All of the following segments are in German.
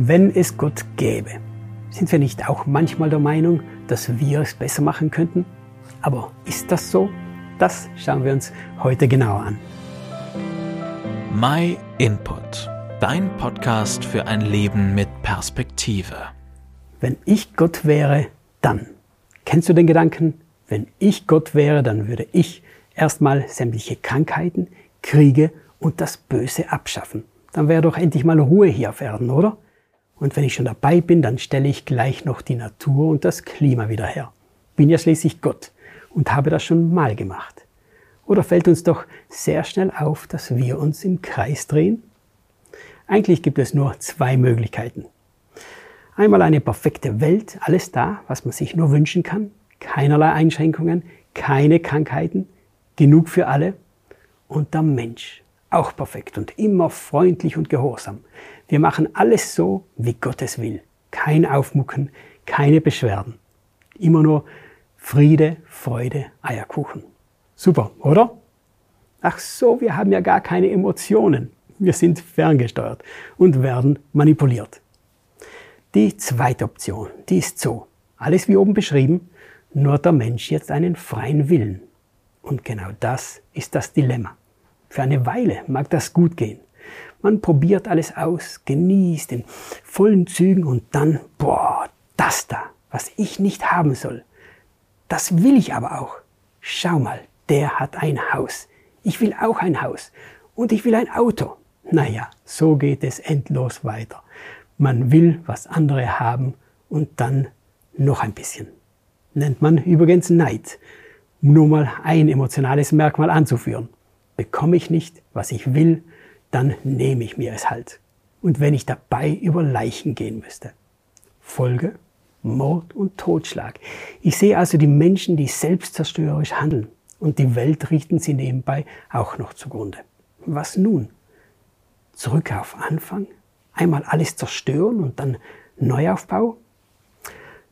Wenn es Gott gäbe, sind wir nicht auch manchmal der Meinung, dass wir es besser machen könnten? Aber ist das so? Das schauen wir uns heute genauer an. My Input, dein Podcast für ein Leben mit Perspektive. Wenn ich Gott wäre, dann. Kennst du den Gedanken? Wenn ich Gott wäre, dann würde ich erstmal sämtliche Krankheiten, Kriege und das Böse abschaffen. Dann wäre doch endlich mal Ruhe hier auf Erden, oder? Und wenn ich schon dabei bin, dann stelle ich gleich noch die Natur und das Klima wieder her. Bin ja schließlich Gott und habe das schon mal gemacht. Oder fällt uns doch sehr schnell auf, dass wir uns im Kreis drehen? Eigentlich gibt es nur zwei Möglichkeiten. Einmal eine perfekte Welt, alles da, was man sich nur wünschen kann, keinerlei Einschränkungen, keine Krankheiten, genug für alle. Und der Mensch, auch perfekt und immer freundlich und gehorsam. Wir machen alles so, wie Gott es will. Kein Aufmucken, keine Beschwerden. Immer nur Friede, Freude, Eierkuchen. Super, oder? Ach so, wir haben ja gar keine Emotionen. Wir sind ferngesteuert und werden manipuliert. Die zweite Option, die ist so. Alles wie oben beschrieben, nur der Mensch jetzt einen freien Willen. Und genau das ist das Dilemma. Für eine Weile mag das gut gehen. Man probiert alles aus, genießt in vollen Zügen und dann, boah, das da, was ich nicht haben soll. Das will ich aber auch. Schau mal, der hat ein Haus. Ich will auch ein Haus. Und ich will ein Auto. Naja, so geht es endlos weiter. Man will, was andere haben und dann noch ein bisschen. Nennt man übrigens Neid. Nur mal ein emotionales Merkmal anzuführen. Bekomme ich nicht, was ich will, dann nehme ich mir es halt. Und wenn ich dabei über Leichen gehen müsste. Folge Mord und Totschlag. Ich sehe also die Menschen, die selbstzerstörerisch handeln. Und die Welt richten sie nebenbei auch noch zugrunde. Was nun? Zurück auf Anfang? Einmal alles zerstören und dann Neuaufbau?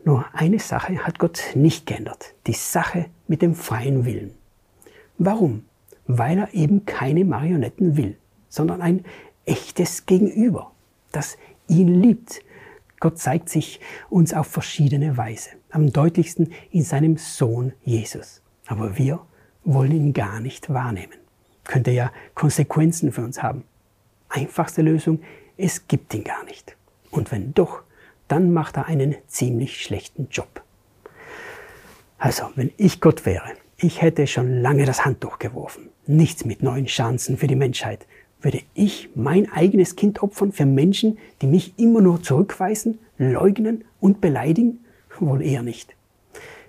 Nur eine Sache hat Gott nicht geändert. Die Sache mit dem freien Willen. Warum? Weil er eben keine Marionetten will, sondern ein echtes Gegenüber, das ihn liebt. Gott zeigt sich uns auf verschiedene Weise, am deutlichsten in seinem Sohn Jesus. Aber wir wollen ihn gar nicht wahrnehmen. Könnte ja Konsequenzen für uns haben. Einfachste Lösung, es gibt ihn gar nicht. Und wenn doch, dann macht er einen ziemlich schlechten Job. Also, wenn ich Gott wäre, ich hätte schon lange das Handtuch geworfen. Nichts mit neuen Chancen für die Menschheit. Würde ich mein eigenes Kind opfern für Menschen, die mich immer nur zurückweisen, leugnen und beleidigen? Wohl eher nicht.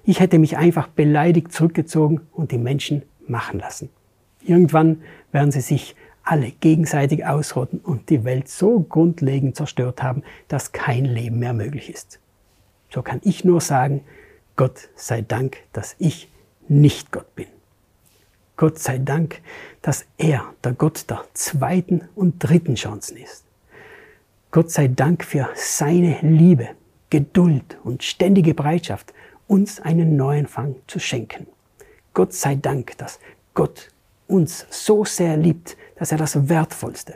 Ich hätte mich einfach beleidigt zurückgezogen und die Menschen machen lassen. Irgendwann werden sie sich alle gegenseitig ausrotten und die Welt so grundlegend zerstört haben, dass kein Leben mehr möglich ist. So kann ich nur sagen, Gott sei Dank, dass ich nicht Gott bin. Gott sei Dank, dass er der Gott der zweiten und dritten Chancen ist. Gott sei Dank für seine Liebe, Geduld und ständige Bereitschaft, uns einen Neuanfang zu schenken. Gott sei Dank, dass Gott uns so sehr liebt, dass er das Wertvollste,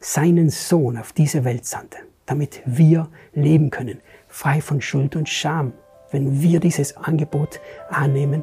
seinen Sohn auf diese Welt sandte, damit wir leben können, frei von Schuld und Scham, wenn wir dieses Angebot annehmen